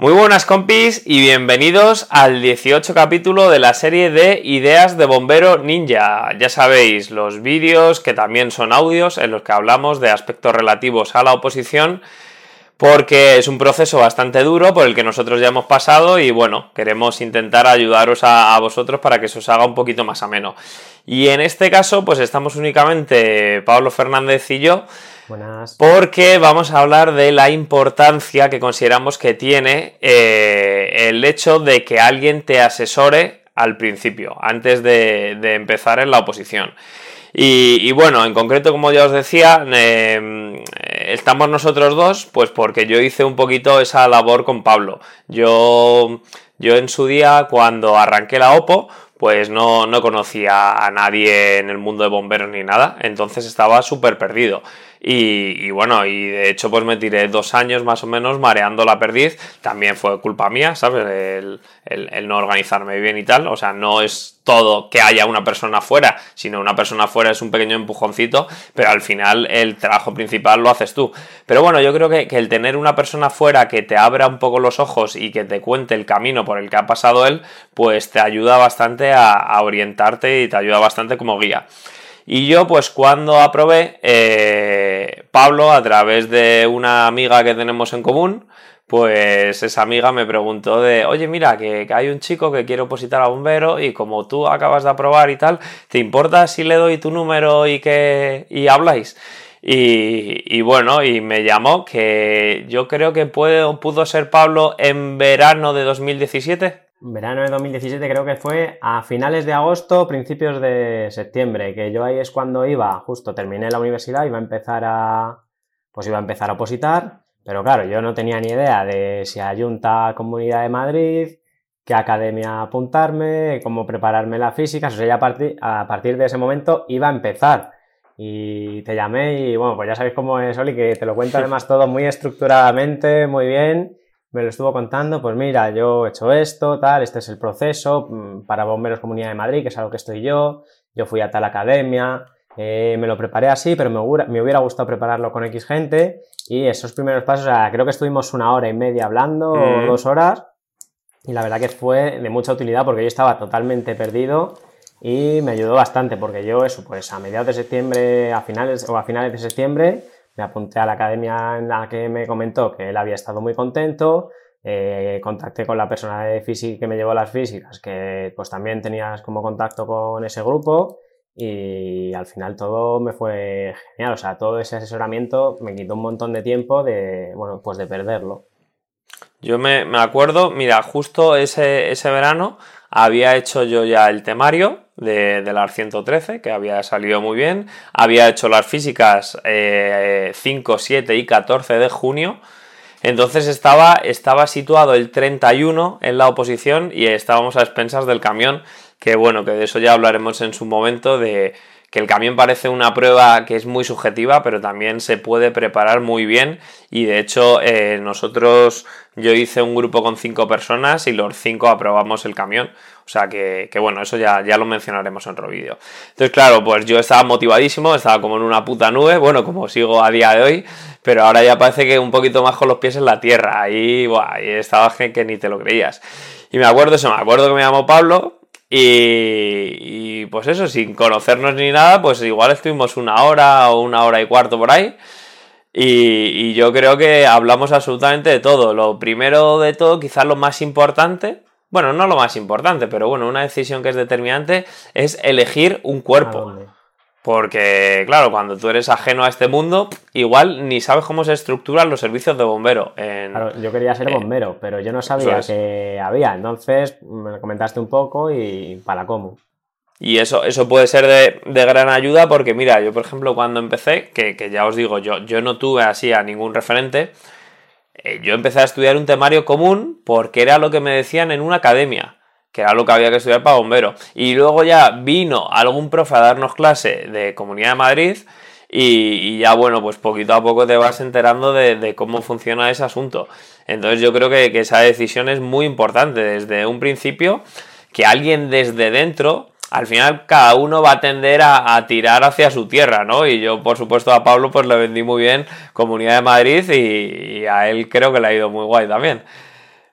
Muy buenas compis y bienvenidos al 18 capítulo de la serie de Ideas de Bombero Ninja. Ya sabéis, los vídeos que también son audios en los que hablamos de aspectos relativos a la oposición porque es un proceso bastante duro por el que nosotros ya hemos pasado y bueno, queremos intentar ayudaros a, vosotros para que se os haga un poquito más ameno. Y en este caso, pues estamos únicamente Pablo Fernández y yo. Porque vamos a hablar de la importancia que consideramos que tiene eh, el hecho de que alguien te asesore al principio, antes de, empezar en la oposición. Y, bueno, en concreto, como ya os decía, em, estamos nosotros dos, pues porque yo hice un poquito esa labor con Pablo. Yo, yo en su día, cuando arranqué la OPO, pues no, no conocía a nadie en el mundo de bomberos ni nada, entonces estaba súper perdido. Y, bueno, y de hecho pues me tiré dos años más o menos mareando la perdiz, también fue culpa mía, ¿sabes? El, el, no organizarme bien y tal, o sea, no es todo que haya una persona fuera, sino una persona fuera es un pequeño empujoncito, pero al final el trabajo principal lo haces tú. Pero bueno, yo creo que, el tener una persona fuera que te abra un poco los ojos y que te cuente el camino por el que ha pasado él, pues te ayuda bastante a orientarte y te ayuda bastante como guía. Y yo, pues cuando aprobé, eh, Pablo, a través de una amiga que tenemos en común, pues esa amiga me preguntó de, oye, mira, que, hay un chico que quiere opositar a bombero y como tú acabas de aprobar y tal, ¿te importa si le doy tu número y que y habláis? Y, y, bueno, y me llamó que yo creo que puede, pudo ser Pablo en verano de 2017. Verano de 2017 creo que fue a finales de agosto, principios de septiembre, que yo ahí es cuando iba, justo terminé la universidad, iba a empezar a, pues iba a empezar a opositar, pero claro, yo no tenía ni idea de si Junta Comunidad de Madrid, qué academia apuntarme, cómo prepararme la física, o sea, ya a partir, a partir de ese momento iba a empezar. Y te llamé y bueno, pues ya sabéis cómo es Oli, que te lo cuento además todo muy estructuradamente, muy bien me lo estuvo contando, pues mira, yo he hecho esto, tal, este es el proceso mm, para Bomberos Comunidad de Madrid, que es algo que estoy yo, yo fui a tal academia, eh, me lo preparé así, pero me hubiera, me hubiera, gustado prepararlo con X gente y esos primeros pasos, o sea, creo que estuvimos una hora y media hablando, o dos horas, y la verdad que fue de mucha utilidad porque yo estaba totalmente perdido y me ayudó bastante porque yo eso, pues a mediados de septiembre, a finales o a finales de septiembre, me apunté a la academia en la que me comentó que él había estado muy contento, eh, contacté con la persona de física que me llevó las físicas, que pues también tenías como contacto con ese grupo y al final todo me fue genial, o sea, todo ese asesoramiento me quitó un montón de tiempo de, bueno, pues de perderlo. Yo me, acuerdo, mira, justo ese, ese verano había hecho yo ya el temario de, de la 113, que había salido muy bien. Había hecho las físicas 5, eh, 7 y 14 de junio. Entonces estaba, estaba situado el 31 en la oposición y estábamos a expensas del camión, que bueno, que de eso ya hablaremos en su momento, de que el camión parece una prueba que es muy subjetiva, pero también se puede preparar muy bien y de hecho eh, nosotros, yo hice un grupo con cinco personas y los cinco aprobamos el camión, o sea que, bueno, eso ya, ya lo mencionaremos en otro vídeo. Entonces claro, pues yo estaba motivadísimo, estaba como en una puta nube, bueno, como sigo a día de hoy, pero ahora ya parece que un poquito más con los pies en la tierra, ahí, buah, ahí estaba que ni te lo creías. Y me acuerdo eso, me acuerdo que me llamó Pablo, y, pues eso, sin conocernos ni nada, pues igual estuvimos una hora o una hora y cuarto por ahí. Y, yo creo que hablamos absolutamente de todo. Lo primero de todo, quizás lo más importante, bueno, no lo más importante, pero bueno, una decisión que es determinante es elegir un cuerpo. Porque, claro, cuando tú eres ajeno a este mundo, igual ni sabes cómo se estructuran los servicios de bombero. Claro, yo quería ser bombero, pero yo no sabía que había. Entonces me lo comentaste un poco y para cómo. Y eso, eso puede ser de, gran ayuda porque, mira, yo por ejemplo cuando empecé, que, ya os digo, yo, yo no tuve así a ningún referente, eh, yo empecé a estudiar un temario común porque era lo que me decían en una academia que era lo que había que estudiar para bombero. Y luego ya vino algún profe a darnos clase de Comunidad de Madrid y, ya bueno, pues poquito a poco te vas enterando de, cómo funciona ese asunto. Entonces yo creo que, esa decisión es muy importante desde un principio, que alguien desde dentro al final cada uno va a tender a, tirar hacia su tierra, ¿no? Y yo, por supuesto, a Pablo pues le vendí muy bien Comunidad de Madrid y, y, a él creo que le ha ido muy guay también.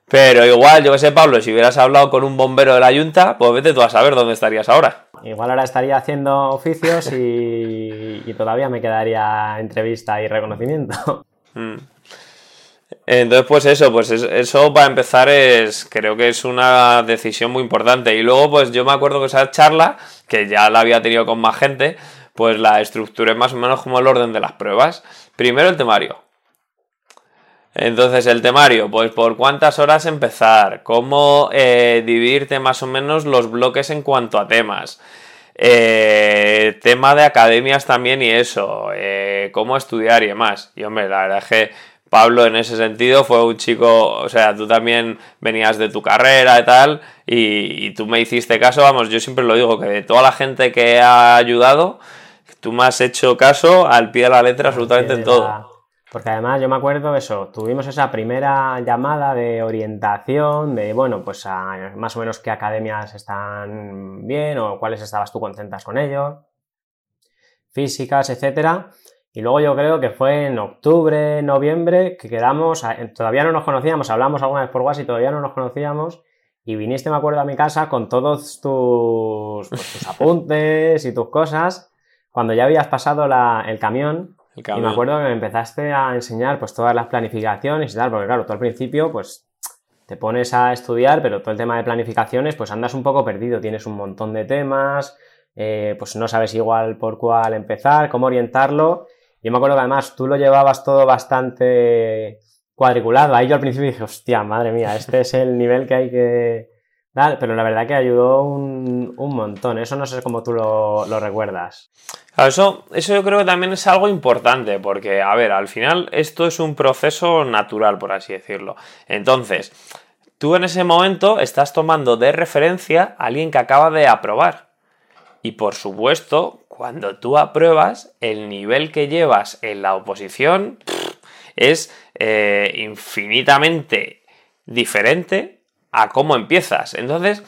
Pero igual, yo que sé, Pablo, si hubieras hablado con un bombero de la Junta, pues vete tú a saber dónde estarías ahora. Igual ahora estaría haciendo oficios y, y todavía me quedaría entrevista y reconocimiento. Mm. Entonces, pues eso, pues eso para empezar es, creo que es una decisión muy importante. Y luego, pues yo me acuerdo que esa charla, que ya la había tenido con más gente, pues la estructuré más o menos como el orden de las pruebas. Primero el temario. Entonces, el temario, pues por cuántas horas empezar, cómo eh, dividirte más o menos los bloques en cuanto a temas. Eh, tema de academias también y eso, eh, cómo estudiar y demás. Y hombre, la verdad es que Pablo en ese sentido fue un chico, o sea, tú también venías de tu carrera y tal, y, tú me hiciste caso, vamos, yo siempre lo digo, que de toda la gente que ha ayudado, tú me has hecho caso al pie de la letra absolutamente en todo. Porque además yo me acuerdo eso, tuvimos esa primera llamada de orientación, de bueno, pues más o menos qué academias están bien o cuáles estabas tú contentas con ellos, físicas, etcétera. Y luego yo creo que fue en octubre, noviembre, que quedamos, todavía no nos conocíamos, hablamos alguna vez por WhatsApp y todavía no nos conocíamos. Y viniste, me acuerdo, a mi casa con todos tus, pues, apuntes y tus cosas, cuando ya habías pasado el, camión, Y me acuerdo que me empezaste a enseñar pues todas las planificaciones y tal, porque claro, tú al principio pues te pones a estudiar, pero todo el tema de planificaciones pues andas un poco perdido, tienes un montón de temas, eh, pues no sabes igual por cuál empezar, cómo orientarlo. Yo me acuerdo que además tú lo llevabas todo bastante cuadriculado. Ahí yo al principio dije, hostia, madre mía, este es el nivel que hay que Pero la verdad que ayudó un, montón. Eso no sé cómo tú lo, recuerdas. eso, eso yo creo que también es algo importante, porque, a ver, al final esto es un proceso natural, por así decirlo. Entonces, tú en ese momento estás tomando de referencia a alguien que acaba de aprobar. Y por supuesto, cuando tú apruebas, el nivel que llevas en la oposición es eh, infinitamente diferente a cómo empiezas. Entonces,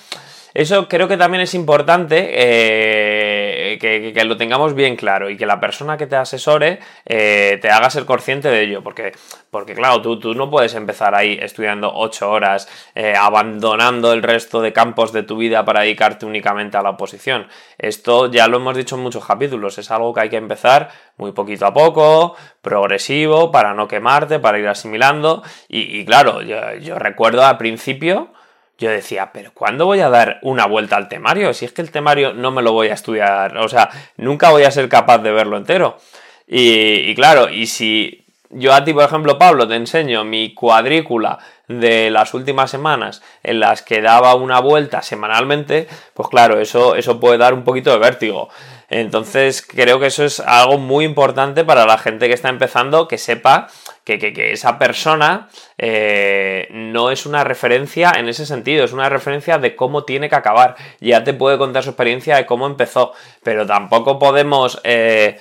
eso creo que también es importante eh, que, lo tengamos bien claro y que la persona que te asesore eh, te haga ser consciente de ello. Porque, porque claro, tú, tú no puedes empezar ahí estudiando ocho horas, eh, abandonando el resto de campos de tu vida para dedicarte únicamente a la oposición. Esto ya lo hemos dicho en muchos capítulos, es algo que hay que empezar muy poquito a poco, progresivo, para no quemarte, para ir asimilando. Y, claro, yo recuerdo al principio yo decía, pero ¿cuándo voy a dar una vuelta al temario? Si es que el temario no me lo voy a estudiar, o sea, nunca voy a ser capaz de verlo entero. Y, claro, y si yo a ti, por ejemplo, Pablo, te enseño mi cuadrícula de las últimas semanas en las que daba una vuelta semanalmente, pues claro, eso, eso puede dar un poquito de vértigo. Entonces creo que eso es algo muy importante para la gente que está empezando, que sepa que, esa persona eh, no es una referencia en ese sentido, es una referencia de cómo tiene que acabar. Ya te puede contar su experiencia de cómo empezó, pero tampoco podemos... Eh,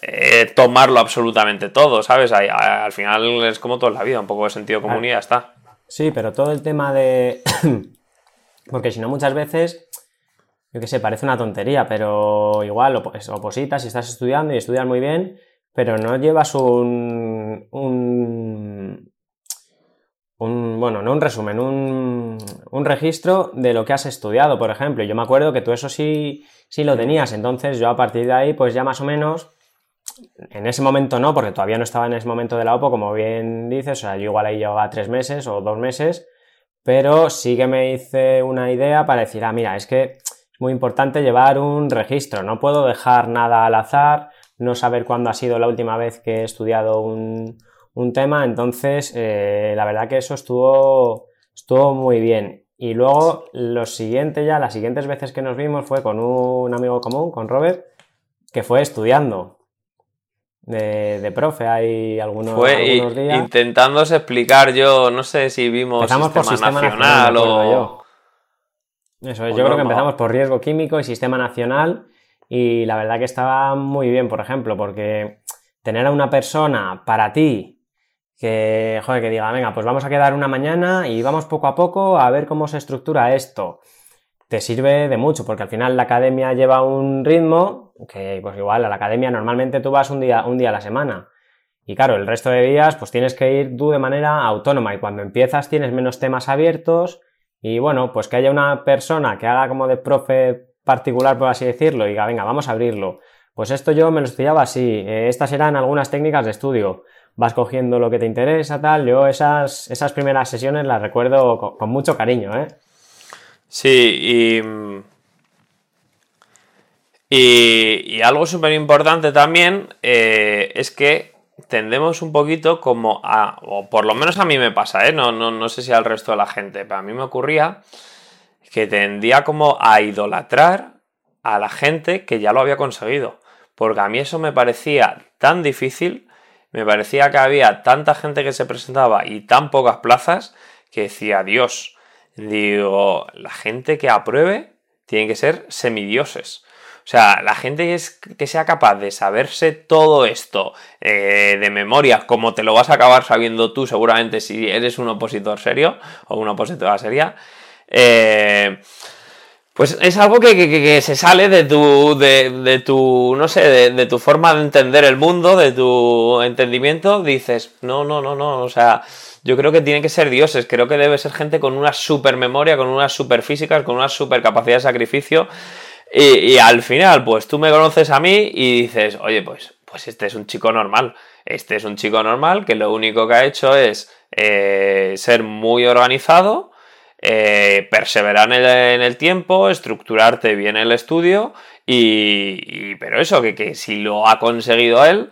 eh, tomarlo absolutamente todo, ¿sabes? Al, final es como toda la vida, un poco de sentido común y ya está. Sí, pero todo el tema de... Porque si no, muchas veces yo qué sé, parece una tontería, pero igual opositas y estás estudiando y estudias muy bien, pero no llevas un, un, bueno, no un resumen, un, un, registro de lo que has estudiado, por ejemplo. Yo me acuerdo que tú eso sí, sí lo tenías, entonces yo a partir de ahí, pues ya más o menos, en ese momento no, porque todavía no estaba en ese momento de la OPO, como bien dices, o sea, yo igual ahí llevaba tres meses o dos meses, pero sí que me hice una idea para decir, ah, mira, es que muy importante llevar un registro. No puedo dejar nada al azar, no saber cuándo ha sido la última vez que he estudiado un, tema. Entonces, eh, la verdad que eso estuvo, estuvo muy bien. Y luego, lo siguiente ya, las siguientes veces que nos vimos fue con un amigo común, con Robert, que fue estudiando. De, profe, hay algunos, fue Intentándose explicar yo, no sé si vimos sistema, nacional, o... Eso es, yo creo que empezamos por riesgo químico y sistema nacional y la verdad que estaba muy bien, por ejemplo, porque tener a una persona para ti que, joder, que diga, venga, pues vamos a quedar una mañana y vamos poco a poco a ver cómo se estructura esto. Te sirve de mucho, porque al final la academia lleva un ritmo que, pues igual, a la academia normalmente tú vas un día, un día a la semana. Y claro, el resto de días pues tienes que ir tú de manera autónoma y cuando empiezas tienes menos temas abiertos y bueno, pues que haya una persona que haga como de profe particular, por así decirlo, y diga, venga, vamos a abrirlo. Pues esto yo me lo estudiaba así, eh, estas eran algunas técnicas de estudio. Vas cogiendo lo que te interesa, tal. Yo esas, esas primeras sesiones las recuerdo con, mucho cariño, ¿eh? Sí, y, y, algo súper importante también eh, es que tendemos un poquito como a, o por lo menos a mí me pasa, ¿eh? no, no, no sé si al resto de la gente, pero a mí me ocurría que tendía como a idolatrar a la gente que ya lo había conseguido. Porque a mí eso me parecía tan difícil, me parecía que había tanta gente que se presentaba y tan pocas plazas que decía, Dios, digo, la gente que apruebe tiene que ser semidioses. O sea, la gente es, que sea capaz de saberse todo esto eh, de memoria, como te lo vas a acabar sabiendo tú seguramente si eres un opositor serio o una opositora seria, eh, pues es algo que, se sale de tu, de, tu no sé, de, tu forma de entender el mundo, de tu entendimiento. Dices, no, no, no, no, o sea, yo creo que tiene que ser dioses, creo que debe ser gente con una super memoria, con unas super físicas, con una super capacidad de sacrificio. Y, al final, pues tú me conoces a mí y dices, oye, pues, pues este es un chico normal. Este es un chico normal que lo único que ha hecho es eh, ser muy organizado, eh, perseverar en el, tiempo, estructurarte bien el estudio y, pero eso, que, que si lo ha conseguido él,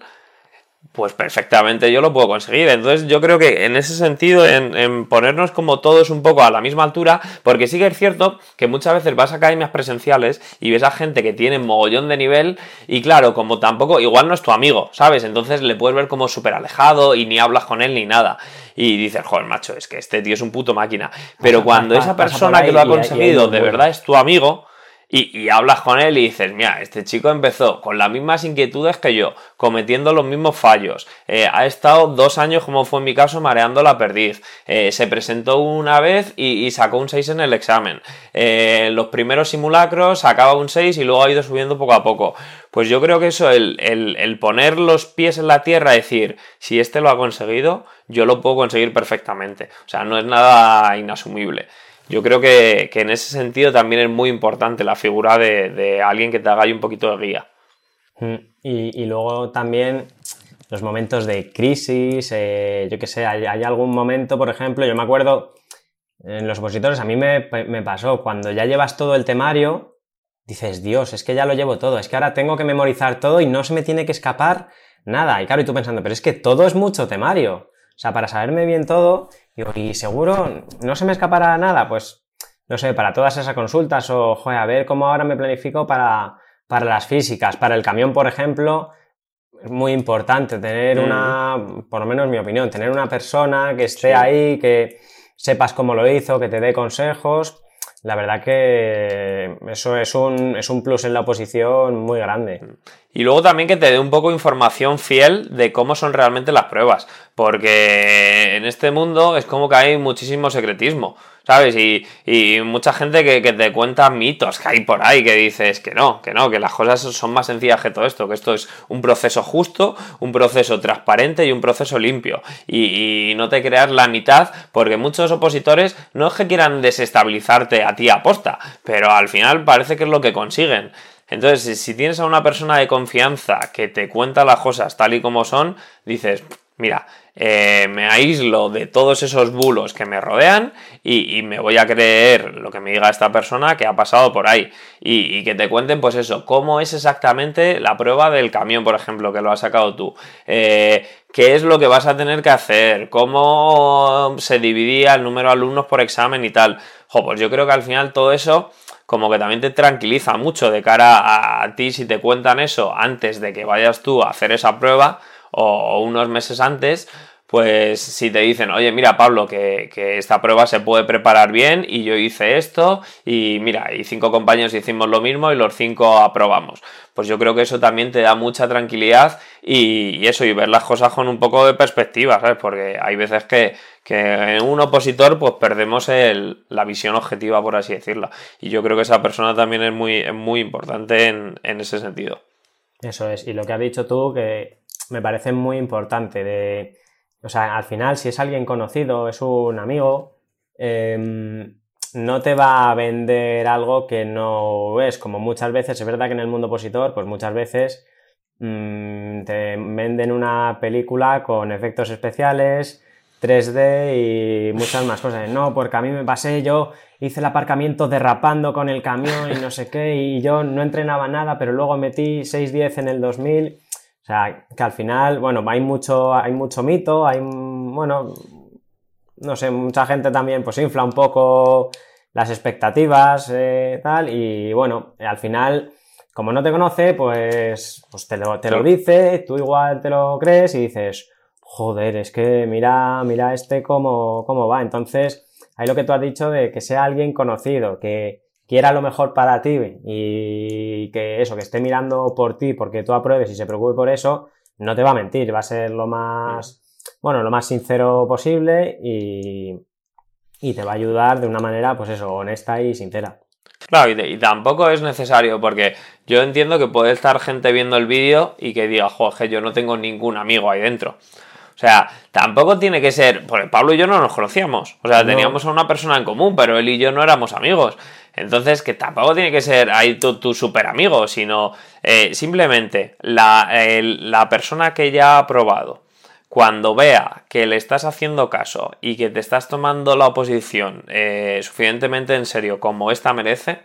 pues perfectamente yo lo puedo conseguir. Entonces yo creo que en ese sentido, en, ponernos como todos un poco a la misma altura, porque sí que es cierto que muchas veces vas a academias presenciales y ves a gente que tiene mogollón de nivel y claro, como tampoco, igual no es tu amigo, ¿sabes? Entonces le puedes ver como súper alejado y ni hablas con él ni nada y dices, joder, macho, es que este tío es un puto máquina. Pero cuando esa persona que lo ha conseguido de verdad es tu amigo, y, hablas con él y dices, mira, este chico empezó con las mismas inquietudes que yo, cometiendo los mismos fallos. Eh, ha estado dos años, como fue en mi caso, mareando la perdiz. Eh, se presentó una vez y, sacó un 6 en el examen. Eh, los primeros simulacros sacaba un 6 y luego ha ido subiendo poco a poco. Pues yo creo que eso, el, el poner los pies en la tierra, decir, si este lo ha conseguido, yo lo puedo conseguir perfectamente. O sea, no es nada inasumible. Yo creo que, en ese sentido también es muy importante la figura de, alguien que te haga ahí un poquito de guía. Mm, y, luego también los momentos de crisis, eh, yo qué sé, hay, algún momento, por ejemplo, yo me acuerdo en los opositores, a mí me, me, pasó, cuando ya llevas todo el temario, dices, Dios, es que ya lo llevo todo, es que ahora tengo que memorizar todo y no se me tiene que escapar nada. Y claro, y tú pensando, pero es que todo es mucho temario. O sea, para saberme bien todo, y seguro, no se me escapará nada, pues, no sé, para todas esas consultas o, joder, a ver cómo ahora me planifico para, para las físicas. Para el camión, por ejemplo, es muy importante tener mm. una, por lo menos en mi opinión, tener una persona que esté ahí, que sepas cómo lo hizo, que te dé consejos. La verdad que eso es un, es un plus en la oposición muy grande. Y luego también que te dé un poco información fiel de cómo son realmente las pruebas, porque en este mundo es como que hay muchísimo secretismo. ¿Sabes? Y, mucha gente que, te cuenta mitos que hay por ahí, que dices que no, que no, que las cosas son más sencillas que todo esto, que esto es un proceso justo, un proceso transparente y un proceso limpio. Y, no te creas la mitad, porque muchos opositores no es que quieran desestabilizarte a ti a posta, pero al final parece que es lo que consiguen. Entonces, si tienes a una persona de confianza que te cuenta las cosas tal y como son, dices, mira, eh, me aíslo de todos esos bulos que me rodean y, me voy a creer lo que me diga esta persona que ha pasado por ahí y, que te cuenten pues eso, cómo es exactamente la prueba del camión, por ejemplo, que lo has sacado tú, eh, qué es lo que vas a tener que hacer, cómo se dividía el número de alumnos por examen y tal. Jo, pues yo creo que al final todo eso como que también te tranquiliza mucho de cara a ti si te cuentan eso antes de que vayas tú a hacer esa prueba o unos meses antes, pues si te dicen, oye, mira Pablo, que, esta prueba se puede preparar bien y yo hice esto y mira, y cinco compañeros hicimos lo mismo y los cinco aprobamos. Pues yo creo que eso también te da mucha tranquilidad y, eso, y ver las cosas con un poco de perspectiva, ¿sabes? Porque hay veces que, en un opositor pues perdemos la visión objetiva, por así decirlo. Y yo creo que esa persona también es muy, muy importante en, en ese sentido. Eso es, y lo que has dicho tú, que me parece muy importante. De, o sea, al final, si es alguien conocido, es un amigo, em, no te va a vender algo que no es. Como muchas veces, es verdad que en el mundo opositor, pues muchas veces mm, te venden una película con efectos especiales, 3D y muchas más cosas. No, porque a mí me pasé, yo hice el aparcamiento derrapando con el camión y no sé qué, y yo no entrenaba nada, pero luego metí 6.10 en el 2000. O sea, que al final, bueno, hay mucho, hay mucho mito, hay, bueno, no sé, mucha gente también pues infla un poco las expectativas, eh, tal, y bueno, al final, como no te conoce, pues, pues te, lo, te lo dice, tú igual te lo crees y dices, joder, es que mira, mira este cómo, cómo va. Entonces, hay lo que tú has dicho de que sea alguien conocido, que quiera lo mejor para ti y que eso, que esté mirando por ti porque tú apruebes y se preocupe por eso, no te va a mentir, va a ser lo más, bueno, lo más sincero posible y, y te va a ayudar de una manera, pues eso, honesta y sincera. Claro, y, tampoco es necesario, porque yo entiendo que puede estar gente viendo el vídeo y que diga, joder, yo no tengo ningún amigo ahí dentro. O sea, tampoco tiene que ser. Porque Pablo y yo no nos conocíamos. O sea, teníamos a una persona en común, pero él y yo no éramos amigos. Entonces, que tampoco tiene que ser ahí tu, tu super amigo, sino eh, simplemente la, la persona que ya ha probado cuando vea que le estás haciendo caso y que te estás tomando la oposición eh, suficientemente en serio como esta merece,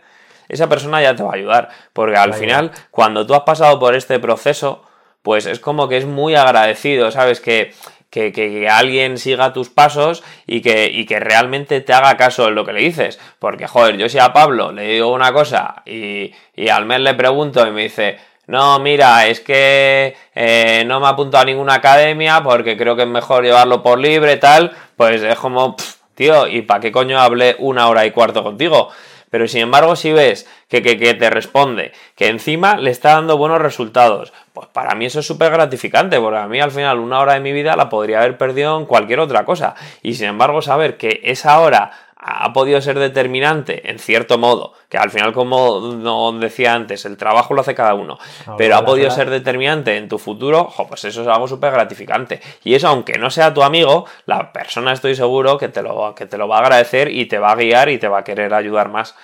esa persona ya te va a ayudar. Porque al final, cuando tú has pasado por este proceso, pues es como que es muy agradecido, ¿sabes? Que, que, alguien siga tus pasos y que, y que realmente te haga caso en lo que le dices. Porque, joder, yo si a Pablo le digo una cosa y, y al mes le pregunto y me dice, no, mira, es que eh, no me apunto a ninguna academia porque creo que es mejor llevarlo por libre, tal, pues es como, tío, ¿y para qué coño hablé una hora y cuarto contigo? Pero sin embargo, si ves que, que, que, te responde, que encima le está dando buenos resultados, pues para mí eso es súper gratificante, porque a mí al final una hora de mi vida la podría haber perdido en cualquier otra cosa. Y sin embargo, saber que esa hora ha podido ser determinante en cierto modo, que al final como decía antes, el trabajo lo hace cada uno, pero ha podido ser determinante en tu futuro, pues eso es algo súper gratificante. Y eso, aunque no sea tu amigo, la persona estoy seguro que te, lo, que te lo va a agradecer y te va a guiar y te va a querer ayudar más.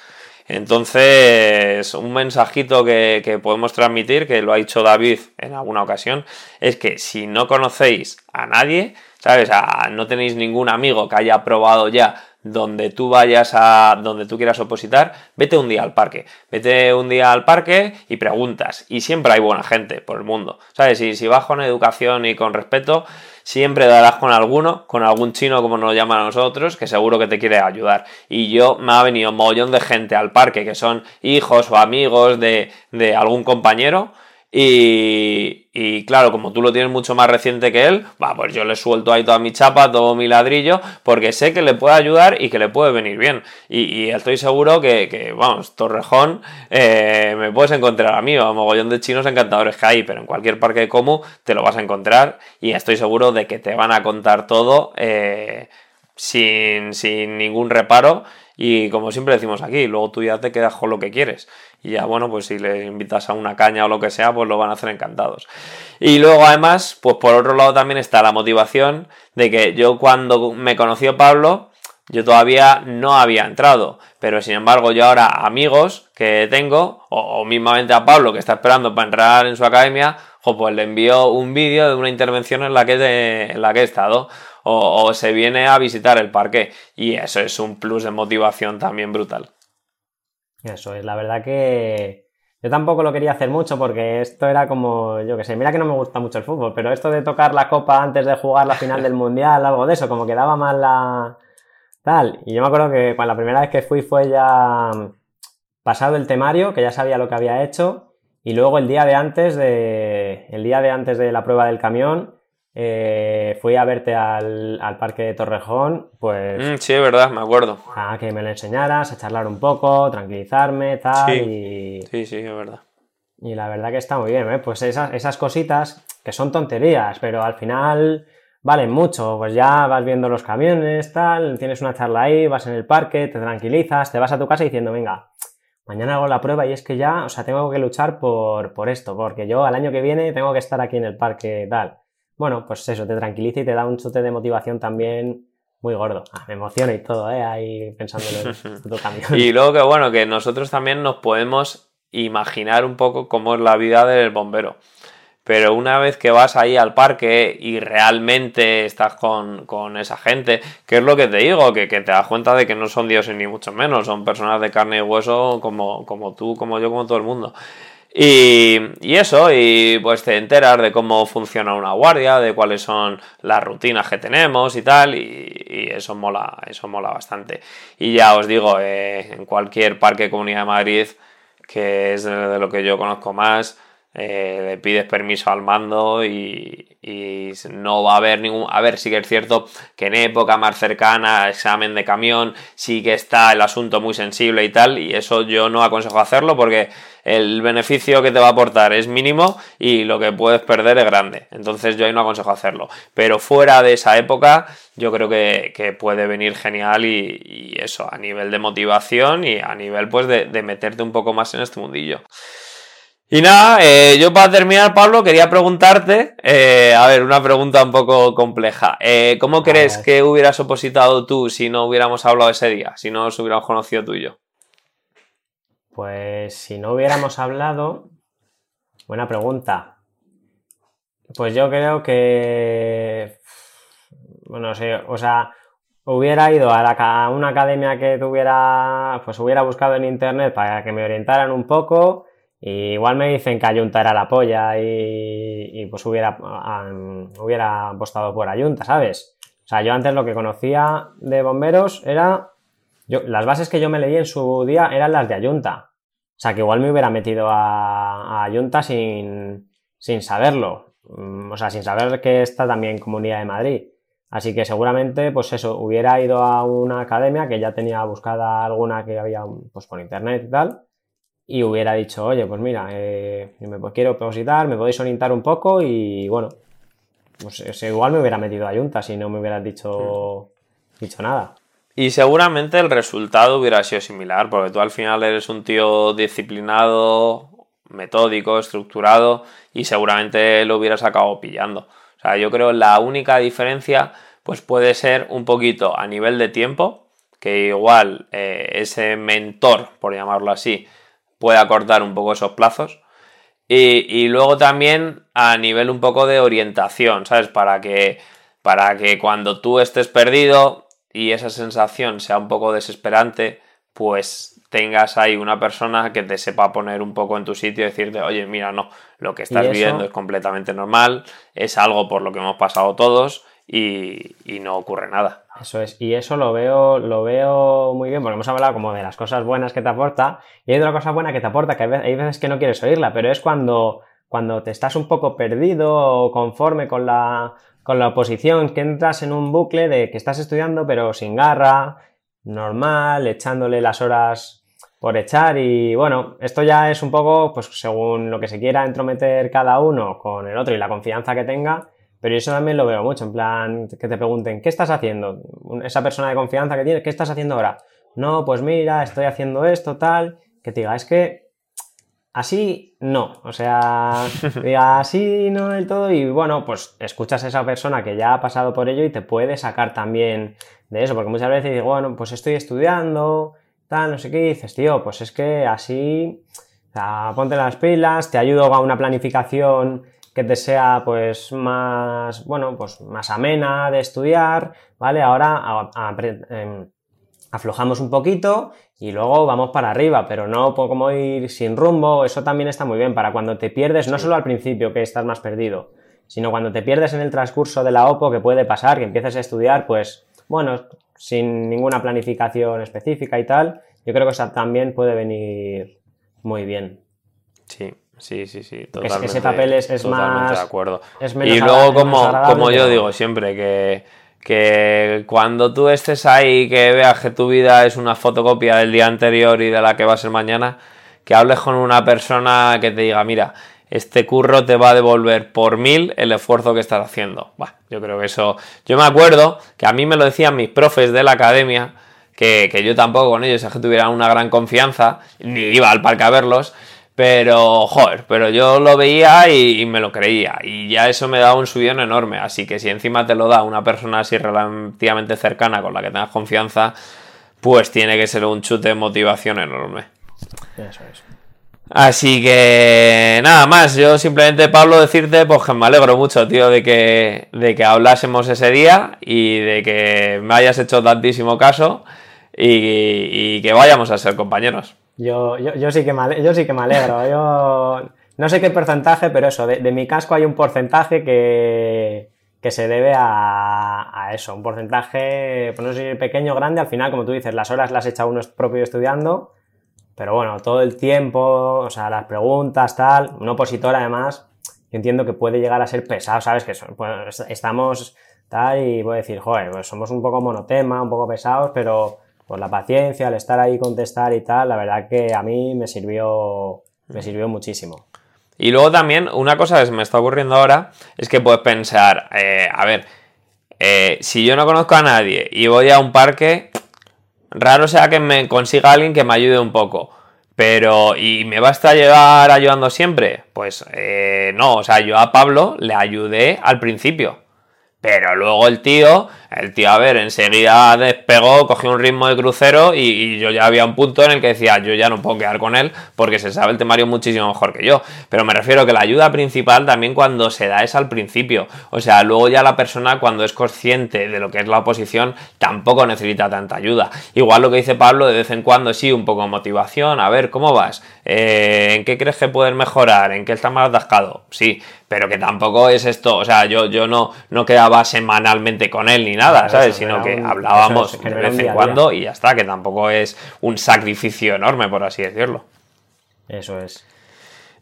Entonces, un mensajito que, que, podemos transmitir, que lo ha dicho David en alguna ocasión, es que si no conocéis a nadie, ¿sabes? no tenéis ningún amigo que haya probado ya donde tú vayas a donde tú quieras opositar, vete un día al parque. Vete un día al parque y preguntas. Y siempre hay buena gente por el mundo. ¿Sabes? Y si vas con educación y con respeto, siempre darás con alguno, con algún chino como nos llaman a nosotros, que seguro que te quiere ayudar. Y yo me ha venido un mogollón de gente al parque que son hijos o amigos de, de algún compañero y, claro, como tú lo tienes mucho más reciente que él, va, pues yo le suelto ahí toda mi chapa, todo mi ladrillo, porque sé que le puede ayudar y que le puede venir bien. Y, estoy seguro que, vamos, Torrejón, eh, me puedes encontrar a mí, o a mogollón de chinos encantadores que hay, pero en cualquier parque de Comu te lo vas a encontrar y estoy seguro de que te van a contar todo eh, sin, sin ningún reparo y como siempre decimos aquí, luego tú ya te quedas con lo que quieres. Y ya, bueno, pues si le invitas a una caña o lo que sea, pues lo van a hacer encantados. Y luego, además, pues por otro lado también está la motivación de que yo cuando me conoció Pablo, yo todavía no había entrado. Pero sin embargo, yo ahora amigos que tengo, o, mismamente a Pablo que está esperando para entrar en su academia, pues le envío un vídeo de una intervención en la que, en la que he estado o, se viene a visitar el parque y eso es un plus de motivación también brutal. Eso es, la verdad que yo tampoco lo quería hacer mucho porque esto era como, yo que sé, mira que no me gusta mucho el fútbol, pero esto de tocar la copa antes de jugar la final del mundial, algo de eso, como que daba mal la tal. Y yo me acuerdo que cuando la primera vez que fui fue ya pasado el temario, que ya sabía lo que había hecho, y luego el día de antes de, el día de antes de la prueba del camión, eh, fui a verte al, parque de Torrejón, pues... Mm, sí, es verdad, me acuerdo. A que me lo enseñaras, a charlar un poco, tranquilizarme, tal, sí, y... Sí, sí, es verdad. Y la verdad que está muy bien, ¿eh? Pues esas, esas cositas que son tonterías, pero al final valen mucho. Pues ya vas viendo los camiones, tal, tienes una charla ahí, vas en el parque, te tranquilizas, te vas a tu casa diciendo, venga, mañana hago la prueba y es que ya, o sea, tengo que luchar por, por esto, porque yo al año que viene tengo que estar aquí en el parque tal. Bueno, pues eso, te tranquiliza y te da un chute de motivación también muy gordo. Ah, me emociona y todo, ¿eh? Ahí pensando en tu camión. Y luego que bueno, que nosotros también nos podemos imaginar un poco cómo es la vida del bombero. Pero una vez que vas ahí al parque y realmente estás con, esa gente, que es lo que te digo, que, te das cuenta de que no son dioses ni mucho menos, son personas de carne y hueso como, como tú, como yo, como todo el mundo. Y, eso, y pues te enteras de cómo funciona una guardia, de cuáles son las rutinas que tenemos y tal, y, eso mola, eso mola bastante. Y ya os digo, eh, en cualquier parque Comunidad de Madrid, que es de lo que yo conozco más, eh, le pides permiso al mando y, no va a haber ningún... A ver, sí que es cierto que en época más cercana, examen de camión, sí que está el asunto muy sensible y tal, y eso yo no aconsejo hacerlo porque el beneficio que te va a aportar es mínimo y lo que puedes perder es grande. Entonces yo ahí no aconsejo hacerlo. Pero fuera de esa época, yo creo que, puede venir genial y, eso, a nivel de motivación y a nivel pues de meterte un poco más en este mundillo. Y nada, eh, yo para terminar, Pablo, quería preguntarte, eh, a ver, una pregunta un poco compleja. Eh, ¿Cómo crees que hubieras opositado tú si no hubiéramos hablado ese día, si no os hubiéramos conocido tú y yo? Pues si no hubiéramos hablado, buena pregunta. Pues yo creo que, bueno, sé, o sea, hubiera ido a, a una academia que tuviera, pues hubiera buscado en internet para que me orientaran un poco igual me dicen que Ayunta era la polla y, pues hubiera, hubiera apostado por Ayunta, ¿sabes? O sea, yo antes lo que conocía de bomberos era... Las bases que yo me leí en su día eran las de Ayunta. O sea, que igual me hubiera metido a, Ayunta sin, sin saberlo. Mm, o sea, sin saber que está también Comunidad de Madrid. Así que seguramente, pues eso, hubiera ido a una academia que ya tenía buscada alguna que había pues por internet y tal y hubiera dicho, oye, pues mira, eh, me quiero depositar, me podéis orientar un poco y bueno, pues igual me hubiera metido a Junta si no me hubieras dicho, dicho nada. Y seguramente el resultado hubiera sido similar, porque tú al final eres un tío disciplinado, metódico, estructurado y seguramente lo hubieras acabado pillando. O sea, yo creo que la única diferencia pues puede ser un poquito a nivel de tiempo, que igual eh, ese mentor, por llamarlo así, puede acortar un poco esos plazos. Y, luego también a nivel un poco de orientación, ¿sabes? Para que, para que cuando tú estés perdido y esa sensación sea un poco desesperante, pues tengas ahí una persona que te sepa poner un poco en tu sitio y decirte, oye, mira, no, lo que estás viendo es completamente normal, es algo por lo que hemos pasado todos y, no ocurre nada. Eso es, y eso lo veo, lo veo muy bien, porque hemos hablado como de las cosas buenas que te aporta, y hay otra cosa buena que te aporta, que hay veces que no quieres oírla, pero es cuando, cuando te estás un poco perdido o conforme con la, con la oposición, que entras en un bucle de que estás estudiando pero sin garra, normal, echándole las horas por echar y bueno, esto ya es un poco pues según lo que se quiera entrometer cada uno con el otro y la confianza que tenga, pero eso también lo veo mucho, en plan, que te pregunten, ¿qué estás haciendo? Esa persona de confianza que tienes, ¿qué estás haciendo ahora? No, pues mira, estoy haciendo esto, tal, que te diga, es que así no, o sea, diga así no del todo y bueno, pues escuchas a esa persona que ya ha pasado por ello y te puede sacar también de eso, porque muchas veces digo, bueno, pues estoy estudiando, tal, no sé qué, y dices, tío, pues es que así, o sea, ponte las pilas, te ayudo a una planificación que te sea pues más, bueno, pues más amena de estudiar, ¿vale? Ahora em, aflojamos un poquito y luego vamos para arriba, pero no como ir sin rumbo, eso también está muy bien para cuando te pierdes, no solo al principio que estás más perdido, sino cuando te pierdes en el transcurso de la OPO, que puede pasar, que empieces a estudiar, pues bueno, sin ninguna planificación específica y tal, yo creo que eso también puede venir muy bien. Sí, Sí, sí, sí, totalmente. Ese papel es, más. de acuerdo. y luego, como, como yo digo siempre, que, que cuando tú estés ahí, que veas que tu vida es una fotocopia del día anterior y de la que va a ser mañana, que hables con una persona que te diga, mira, este curro te va a devolver por mil el esfuerzo que estás haciendo. yo creo que eso. Yo me acuerdo que a mí me lo decían mis profes de la academia que, que yo tampoco con ellos es que tuvieran una gran confianza, ni iba al parque a verlos, pero, joder, pero yo lo veía y, me lo creía. Y ya eso me da un subidón enorme. Así que si encima te lo da una persona así relativamente cercana con la que tengas confianza, pues tiene que ser un chute de motivación enorme. Eso es. Así que nada más, yo simplemente Pablo decirte pues que me alegro mucho, tío, de que, de que hablásemos ese día y de que me hayas hecho tantísimo caso y que vayamos a ser compañeros. Yo, yo, sí que me, yo sí que me alegro. Yo no sé qué porcentaje, pero eso, de, mi casco hay un porcentaje que, se debe a, eso. Un porcentaje, pues no sé si pequeño o grande, al final, como tú dices, las horas las echa uno propio estudiando, pero bueno, todo el tiempo, o sea, las preguntas, tal, un opositor además, yo entiendo que puede llegar a ser pesado, ¿sabes? Que pues, estamos tal y voy a decir, joder, pues somos un poco monotema, un poco pesados, pero por la paciencia, al estar ahí, contestar y tal, la verdad que a mí me sirvió, me sirvió muchísimo. Y luego también, una cosa que se me está ocurriendo ahora es que puedes pensar, eh, a ver, eh, si yo no conozco a nadie y voy a un parque, raro sea que me consiga alguien que me ayude un poco. Pero, ¿y me basta llevar ayudando siempre? Pues eh, no, o sea, yo a Pablo le ayudé al principio. Pero luego el tío, el tío, a ver, enseguida despegó, cogió un ritmo de crucero y, yo ya había un punto en el que decía, yo ya no puedo quedar con él porque se sabe el temario muchísimo mejor que yo. Pero me refiero que la ayuda principal también cuando se da es al principio. O sea, luego ya la persona cuando es consciente de lo que es la oposición tampoco necesita tanta ayuda. Igual lo que dice Pablo, de vez en cuando sí, un poco de motivación, a ver, ¿cómo vas? Eh, ¿En qué crees que puedes mejorar? ¿En qué estás más atascado? Sí, pero que tampoco es esto, o sea, yo, yo no, no quedaba semanalmente con él ni nada, ¿sabes? Sino que hablábamos de vez en cuando y ya está, que tampoco es un sacrificio enorme, por así decirlo. Eso es.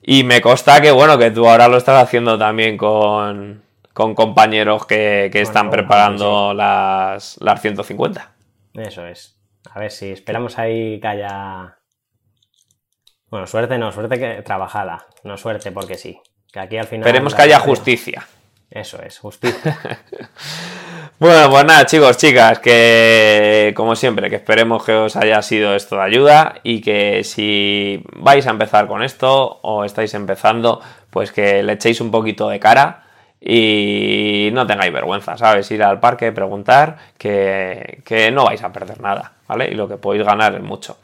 Y me consta que, bueno, que tú ahora lo estás haciendo también con, compañeros que, están preparando las, las 150. Eso es. A ver si esperamos ahí que haya... Bueno, suerte no, suerte que trabajada, no suerte porque sí. Que aquí al final. Esperemos que haya justicia. Eso es, justicia. bueno, pues nada, chicos, chicas, que como siempre, que esperemos que os haya sido esto de ayuda y que si vais a empezar con esto o estáis empezando, pues que le echéis un poquito de cara y no tengáis vergüenza, ¿sabes? Ir al parque, preguntar, que, que no vais a perder nada, ¿vale? Y lo que podéis ganar es mucho.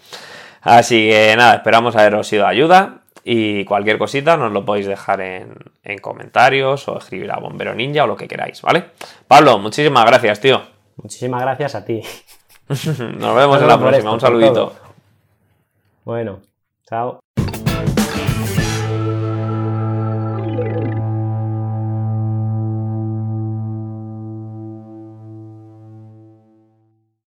Así que nada, esperamos haberos sido de ayuda y cualquier cosita nos lo podéis dejar en, comentarios o escribir a Bombero Ninja o lo que queráis, ¿vale? Pablo, muchísimas gracias, tío. Muchísimas gracias a ti. nos vemos en la próxima. Un saludito. Bueno, chao.